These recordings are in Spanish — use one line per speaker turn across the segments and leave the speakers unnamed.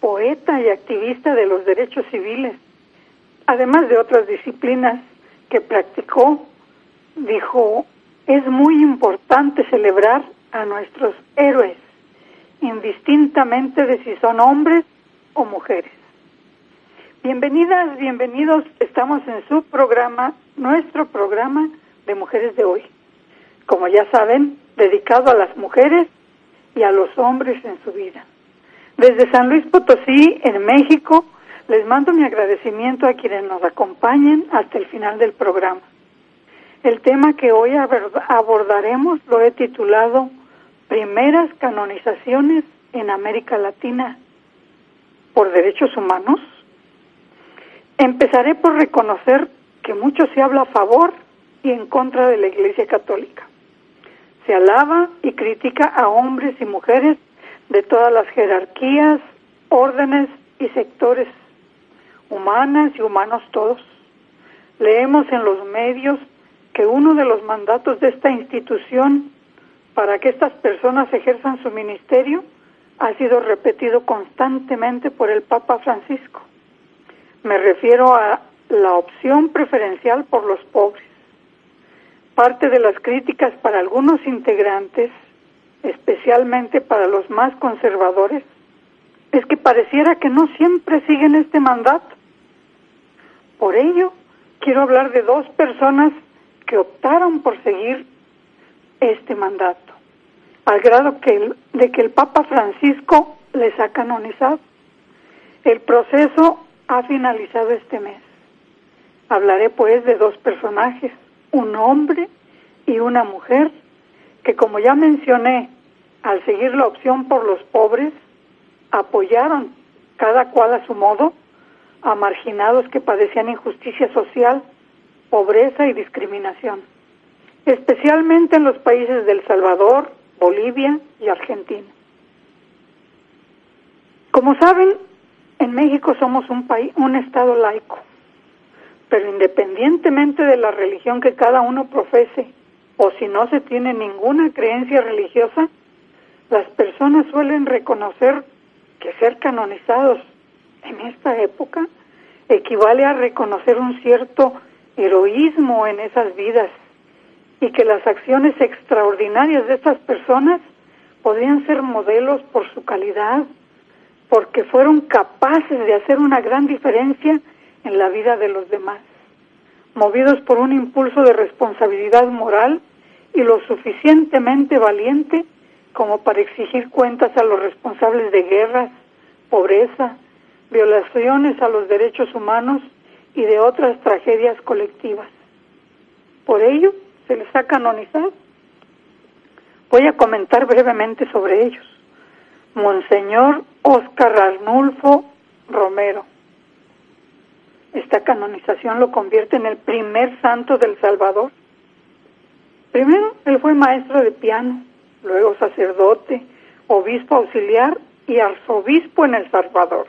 poeta y activista de los derechos civiles, además de otras disciplinas que practicó, dijo, es muy importante celebrar a nuestros héroes, indistintamente de si son hombres o mujeres. Bienvenidas, bienvenidos, estamos en su programa, nuestro programa de Mujeres de hoy. Como ya saben, dedicado a las mujeres y a los hombres en su vida. Desde San Luis Potosí, en México, les mando mi agradecimiento a quienes nos acompañen hasta el final del programa. El tema que hoy abordaremos lo he titulado Primeras canonizaciones en América Latina por derechos humanos. Empezaré por reconocer que mucho se habla a favor y en contra de la Iglesia Católica. Se alaba y critica a hombres y mujeres de todas las jerarquías, órdenes y sectores, humanas y humanos todos. Leemos en los medios que uno de los mandatos de esta institución para que estas personas ejerzan su ministerio ha sido repetido constantemente por el Papa Francisco. Me refiero a la opción preferencial por los pobres. Parte de las críticas para algunos integrantes especialmente para los más conservadores, es que pareciera que no siempre siguen este mandato. Por ello, quiero hablar de dos personas que optaron por seguir este mandato, al grado que de que el Papa Francisco les ha canonizado. El proceso ha finalizado este mes. Hablaré pues de dos personajes, un hombre y una mujer, que como ya mencioné, al seguir la opción por los pobres, apoyaron, cada cual a su modo, a marginados que padecían injusticia social, pobreza y discriminación, especialmente en los países del Salvador, Bolivia y Argentina. Como saben, en México somos un país, un estado laico, pero independientemente de la religión que cada uno profese o si no se tiene ninguna creencia religiosa, las personas suelen reconocer que ser canonizados en esta época equivale a reconocer un cierto heroísmo en esas vidas y que las acciones extraordinarias de estas personas podrían ser modelos por su calidad, porque fueron capaces de hacer una gran diferencia en la vida de los demás, movidos por un impulso de responsabilidad moral y lo suficientemente valiente como para exigir cuentas a los responsables de guerras, pobreza, violaciones a los derechos humanos y de otras tragedias colectivas. Por ello, se les ha canonizado. Voy a comentar brevemente sobre ellos. Monseñor Oscar Arnulfo Romero. Esta canonización lo convierte en el primer santo del Salvador. Primero, él fue maestro de piano, luego sacerdote, obispo auxiliar y arzobispo en El Salvador.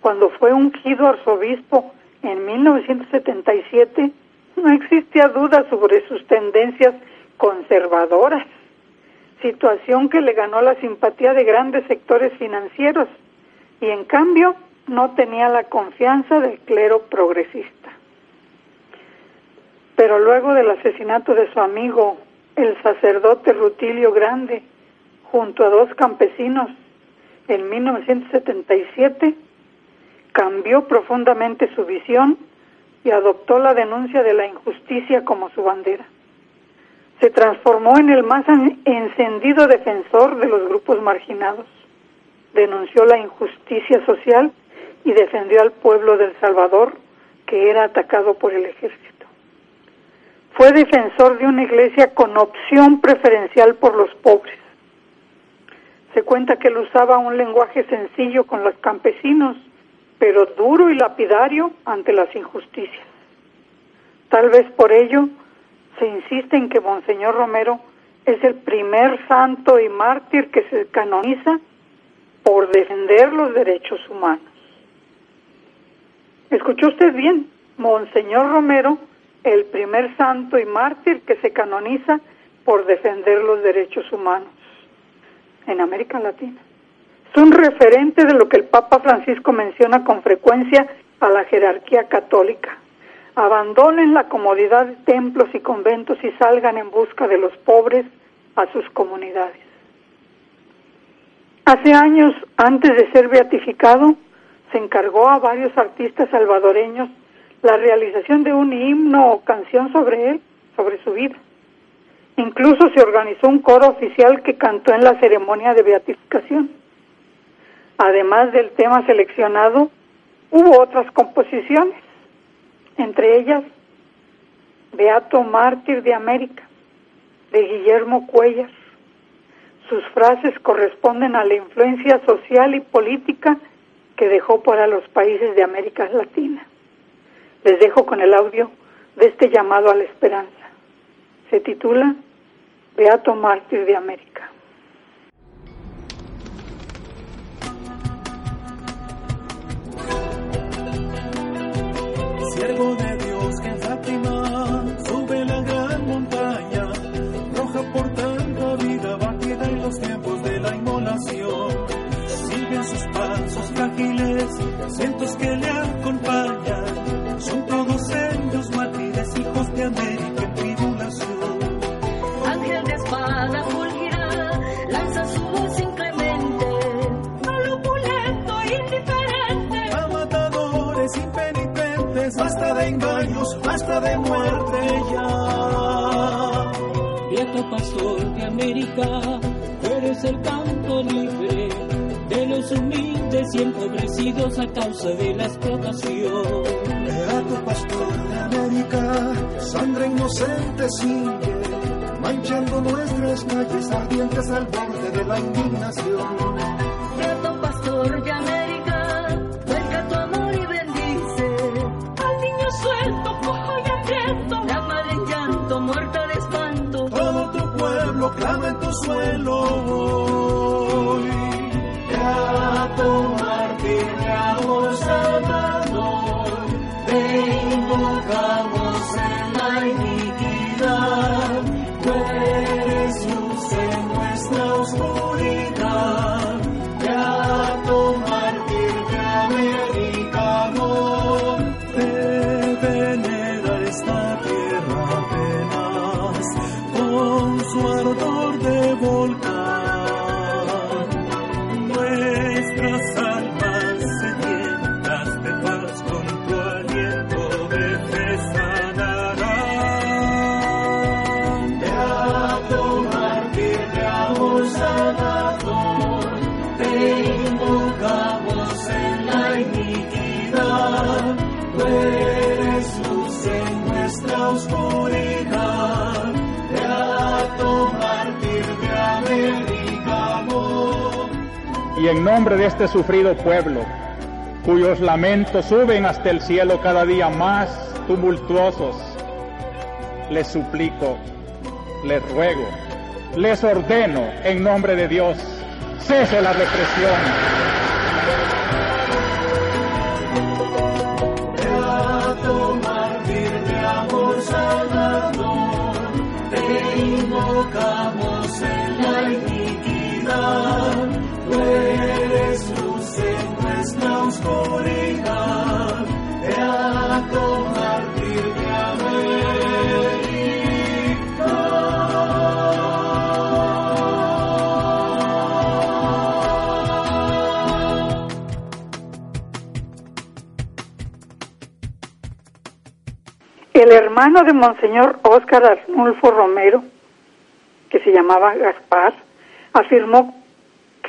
Cuando fue ungido arzobispo en 1977, no existía duda sobre sus tendencias conservadoras, situación que le ganó la simpatía de grandes sectores financieros y en cambio no tenía la confianza del clero progresista. Pero luego del asesinato de su amigo el sacerdote Rutilio Grande, junto a dos campesinos, en 1977, cambió profundamente su visión y adoptó la denuncia de la injusticia como su bandera. Se transformó en el más encendido defensor de los grupos marginados. Denunció la injusticia social y defendió al pueblo del Salvador que era atacado por el ejército. Fue defensor de una iglesia con opción preferencial por los pobres. Se cuenta que él usaba un lenguaje sencillo con los campesinos pero duro y lapidario ante las injusticias. Tal vez por ello se insiste en que Monseñor Romero es el primer santo y mártir que se canoniza por defender los derechos humanos. ¿Escuchó usted bien? Monseñor Romero, el primer santo y mártir que se canoniza por defender los derechos humanos en América Latina. Es un referente de lo que el Papa Francisco menciona con frecuencia a la jerarquía católica. Abandonen la comodidad de templos y conventos y salgan en busca de los pobres a sus comunidades. Hace años, antes de ser beatificado, se encargó a varios artistas salvadoreños la realización de un himno o canción sobre él, sobre su vida. Incluso se organizó un coro oficial que cantó en la ceremonia de beatificación. Además del tema seleccionado, hubo otras composiciones, entre ellas Beato Mártir de América, de Guillermo Cuellar. Sus frases corresponden a la influencia social y política que dejó para los países de América Latina. Les dejo con el audio de este llamado a la esperanza. Se titula Beato Mártir de América.
siervo de Dios que en Fátima sube la gran montaña, roja por tanta vida, batida en los tiempos de la inmolación. Siguen sus pasos frágiles, cientos que le acompañan, son todos ellos mártires, hijos de América en tribulación.
Ángel de espada fulgirá, lanza su voz inclemente, al opulento indiferente.
A matadores impenitentes, basta de engaños, basta de muerte ya.
Beato pastor de América, eres el canto libre de los humildes y empobrecidos a causa de la explotación.
Beato pastor de América, sangre inocente sigue, manchando nuestras calles ardientes al borde de la indignación.
Beato pastor de América, vuelca tu amor y bendice al niño suelto, cojo y hambriento, la madre en llanto, muerta de espanto.
Todo tu pueblo clama en tu suelo hoy. Invocamos
nombre de este sufrido pueblo, cuyos lamentos suben hasta el cielo cada día más tumultuosos, les suplico, les ruego, les ordeno en nombre de Dios, cese la represión.
El hermano de Monseñor Óscar Arnulfo Romero, que se llamaba Gaspar, afirmó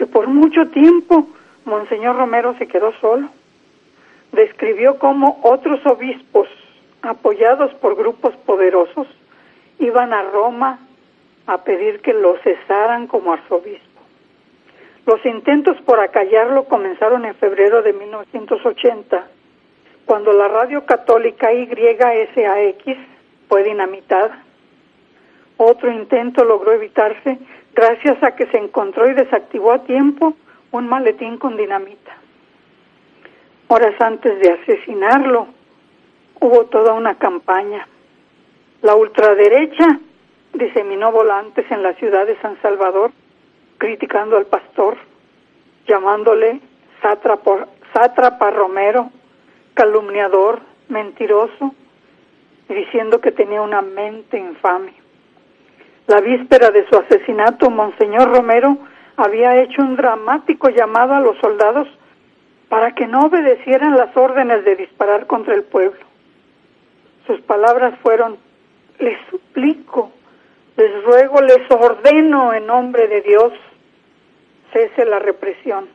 que por mucho tiempo Monseñor Romero se quedó solo. Describió cómo otros obispos, apoyados por grupos poderosos, iban a Roma a pedir que lo cesaran como arzobispo. Los intentos por acallarlo comenzaron en febrero de 1980, cuando la radio católica YSAX fue dinamitada. Otro intento logró evitarse gracias a que se encontró y desactivó a tiempo un maletín con dinamita. Horas antes de asesinarlo, hubo toda una campaña. La ultraderecha diseminó volantes en la ciudad de San Salvador criticando al pastor, llamándole sátrapa, sátrapa Romero, calumniador, mentiroso, diciendo que tenía una mente infame. La víspera de su asesinato, Monseñor Romero había hecho un dramático llamado a los soldados para que no obedecieran las órdenes de disparar contra el pueblo. Sus palabras fueron, les suplico, les ruego, les ordeno en nombre de Dios, cese la represión.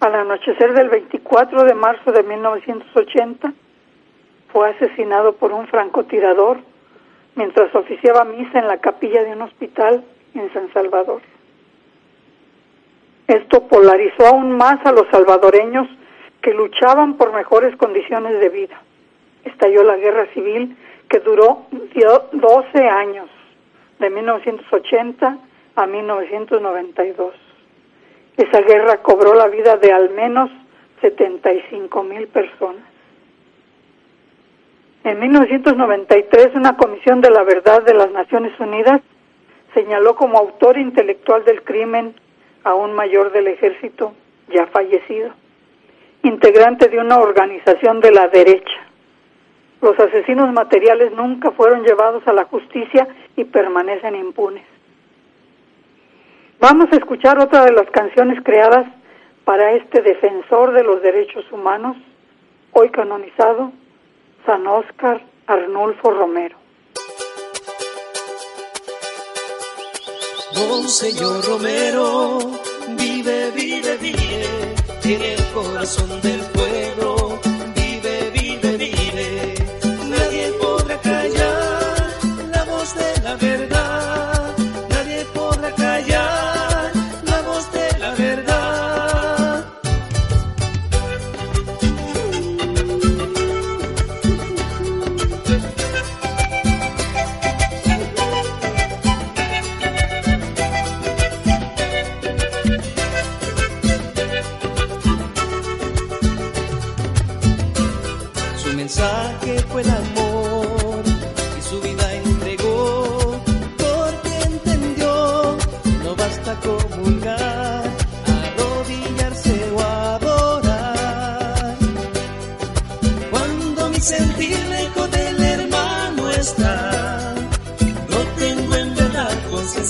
Al anochecer del 24 de marzo de 1980, fue asesinado por un francotirador mientras oficiaba misa en la capilla de un hospital en San Salvador. Esto polarizó aún más a los salvadoreños que luchaban por mejores condiciones de vida. Estalló la guerra civil que duró 12 años, de 1980 a 1992. Esa guerra cobró la vida de al menos 75 mil personas. En 1993, una comisión de la verdad de las Naciones Unidas señaló como autor intelectual del crimen a un mayor del ejército ya fallecido, integrante de una organización de la derecha. Los asesinos materiales nunca fueron llevados a la justicia y permanecen impunes. Vamos a escuchar otra de las canciones creadas para este defensor de los derechos humanos, hoy canonizado, San Óscar Arnulfo Romero.
Monseñor Romero, vive, vive, vive en el corazón del pueblo.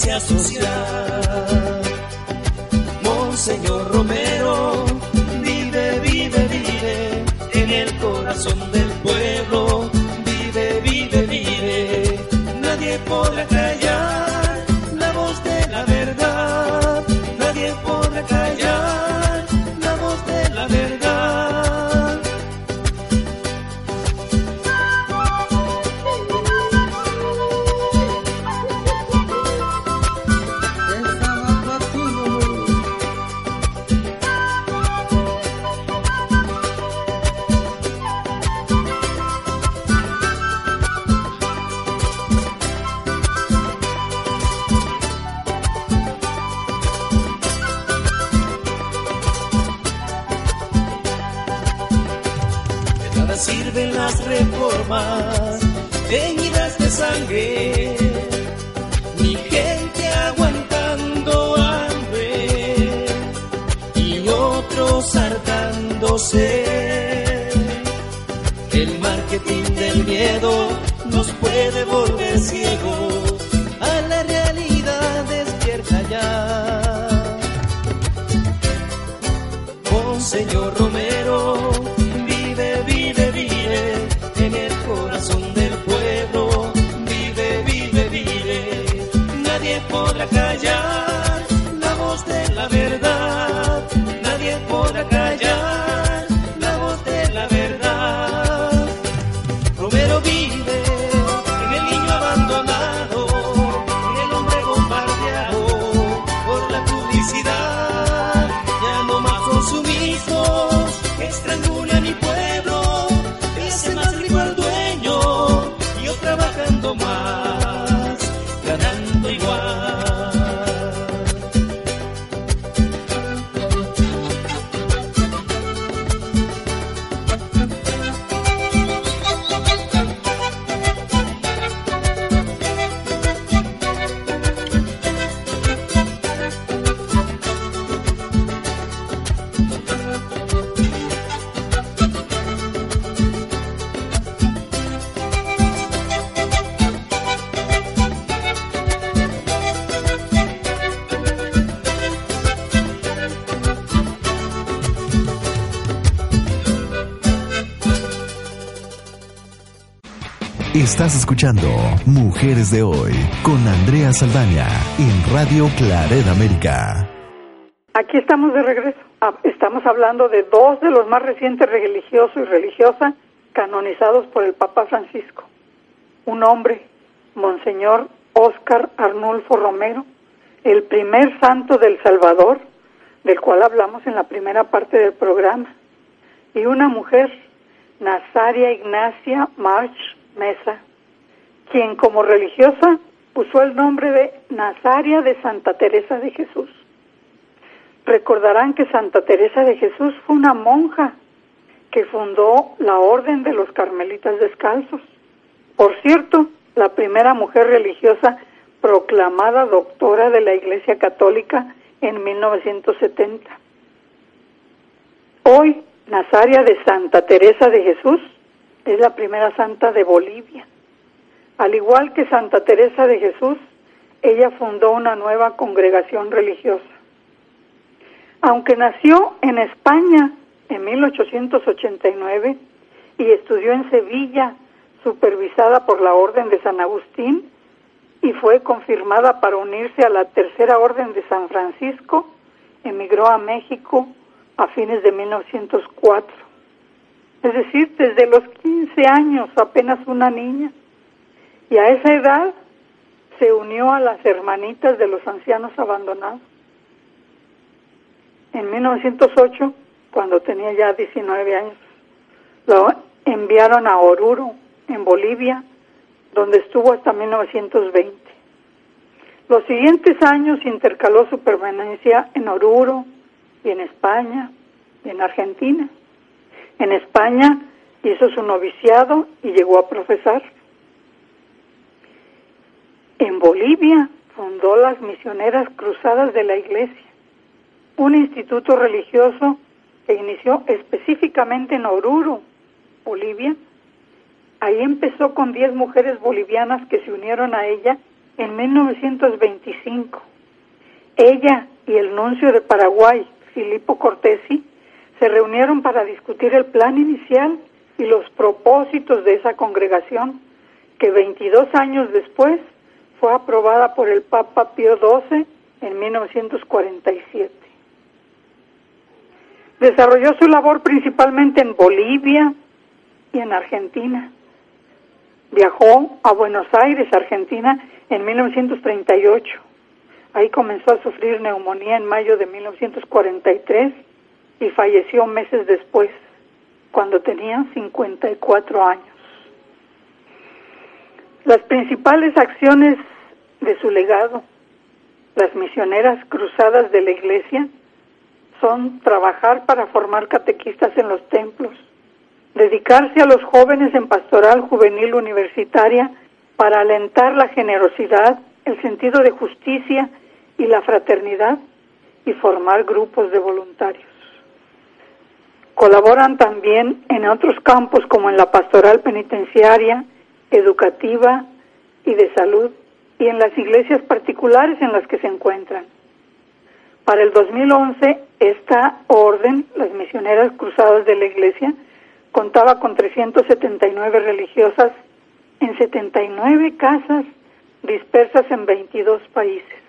Conciencia social. Sirven las reformas teñidas de sangre, mi gente aguantando hambre y otros hartándose. El marketing del miedo nos puede volver ciegos
Estás escuchando Mujeres de Hoy con Andrea Saldaña en Radio Claret América.
Aquí estamos de regreso. Ah, Estamos hablando de dos de los más recientes religiosos y religiosas canonizados por el Papa Francisco. Un hombre, Monseñor Óscar Arnulfo Romero, el primer santo del Salvador, del cual hablamos en la primera parte del programa, y una mujer, Nazaria Ignacia March Mesa, quien como religiosa usó el nombre de Nazaria de Santa Teresa de Jesús. Recordarán que Santa Teresa de Jesús fue una monja que fundó la Orden de los Carmelitas Descalzos. Por cierto, la primera mujer religiosa proclamada doctora de la Iglesia Católica en 1970. Hoy, Nazaria de Santa Teresa de Jesús es la primera santa de Bolivia. Al igual que Santa Teresa de Jesús, ella fundó una nueva congregación religiosa. Aunque nació en España en 1889 y estudió en Sevilla, supervisada por la Orden de San Agustín, y fue confirmada para unirse a la Tercera Orden de San Francisco, emigró a México a fines de 1904. Es decir, desde los 15 años, apenas una niña. Y a esa edad se unió a las hermanitas de los ancianos abandonados. En 1908, cuando tenía ya 19 años, lo enviaron a Oruro, en Bolivia, donde estuvo hasta 1920. Los siguientes años intercaló su permanencia en Oruro y en España y en Argentina. En España hizo su noviciado y llegó a profesar. En Bolivia fundó las Misioneras Cruzadas de la Iglesia, un instituto religioso que inició específicamente en Oruro, Bolivia. Ahí empezó con 10 mujeres bolivianas que se unieron a ella en 1925. Ella y el nuncio de Paraguay, Filipo Cortesi, se reunieron para discutir el plan inicial y los propósitos de esa congregación, que 22 años después fue aprobada por el Papa Pío XII en 1947. Desarrolló su labor principalmente en Bolivia y en Argentina. Viajó a Buenos Aires, Argentina, en 1938. Ahí comenzó a sufrir neumonía en mayo de 1943 y falleció meses después, cuando tenía 54 años. Las principales acciones de su legado, las misioneras cruzadas de la iglesia, son trabajar para formar catequistas en los templos, dedicarse a los jóvenes en pastoral juvenil universitaria para alentar la generosidad, el sentido de justicia y la fraternidad y formar grupos de voluntarios. Colaboran también en otros campos como en la pastoral penitenciaria, educativa y de salud y en las iglesias particulares en las que se encuentran. Para el 2011, esta orden, las misioneras cruzadas de la iglesia, contaba con 379 religiosas en 79 casas dispersas en 22 países.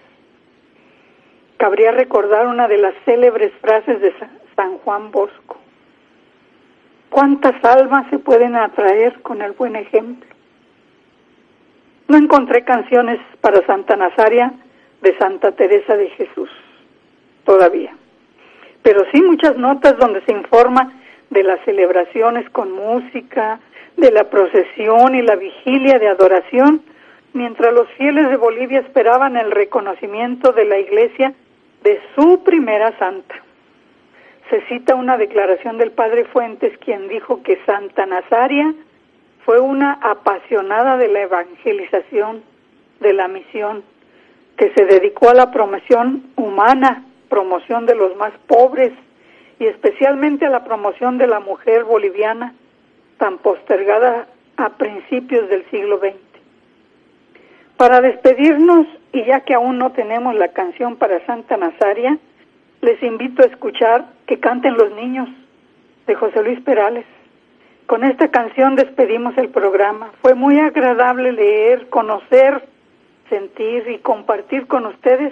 Cabría recordar una de las célebres frases de San Juan Bosco. ¿Cuántas almas se pueden atraer con el buen ejemplo? No encontré canciones para Santa Nazaria de Santa Teresa de Jesús todavía, pero sí muchas notas donde se informa de las celebraciones con música, de la procesión y la vigilia de adoración, mientras los fieles de Bolivia esperaban el reconocimiento de la Iglesia de su primera santa. Se cita una declaración del padre Fuentes, quien dijo que Santa Nazaria fue una apasionada de la evangelización, de la misión, que se dedicó a la promoción humana, promoción de los más pobres y especialmente a la promoción de la mujer boliviana, tan postergada a principios del siglo XX. Para despedirnos, y ya que aún no tenemos la canción para Santa Nazaria, les invito a escuchar Que canten los niños de José Luis Perales, Con esta canción despedimos el programa. Fue muy agradable leer, conocer, sentir y compartir con ustedes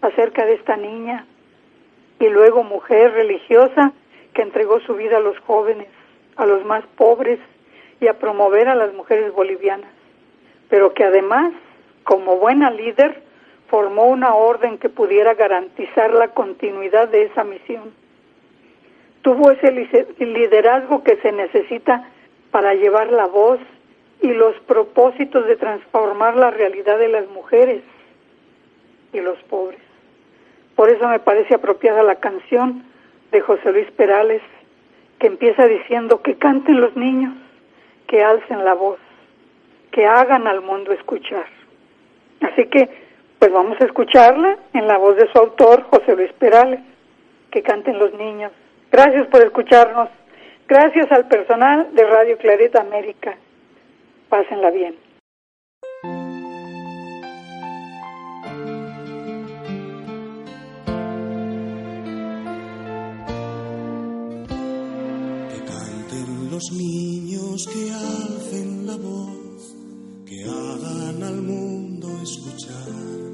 acerca de esta niña y luego mujer religiosa que entregó su vida a los jóvenes, a los más pobres y a promover a las mujeres bolivianas, pero que además, como buena líder, formó una orden que pudiera garantizar la continuidad de esa misión. Tuvo ese liderazgo que se necesita para llevar la voz y los propósitos de transformar la realidad de las mujeres y los pobres. Por eso me parece apropiada la canción de José Luis Perales, que empieza diciendo que canten los niños, que alcen la voz, que hagan al mundo escuchar. Así que, pues vamos a escucharla en la voz de su autor, José Luis Perales, que canten los niños. Gracias por escucharnos. Gracias al personal de Radio Clarita América. Pásenla bien.
los niños que alcen la voz, que hagan al mundo escuchar, que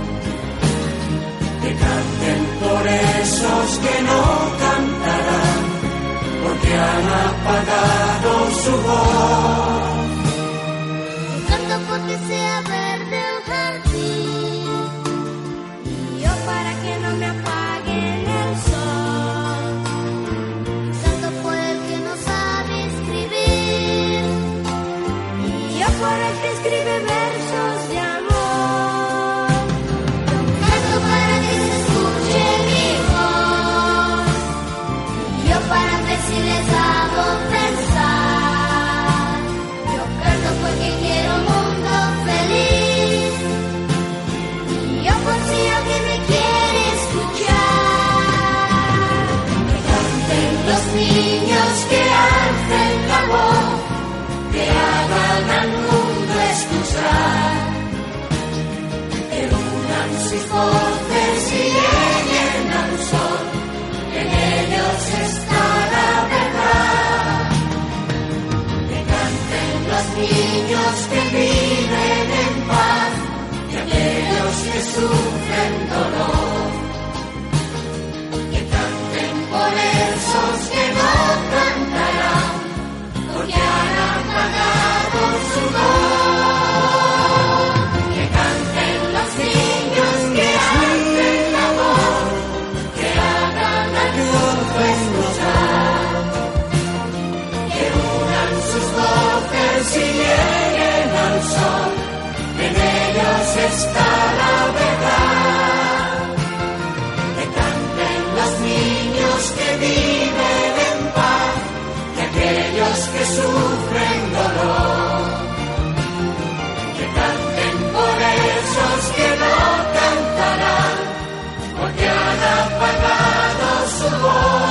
por esos que no cantarán, porque han apagado su voz.
Canto porque sea verde sufren dolor, que canten por esos que no cantarán, porque han apagado su voz.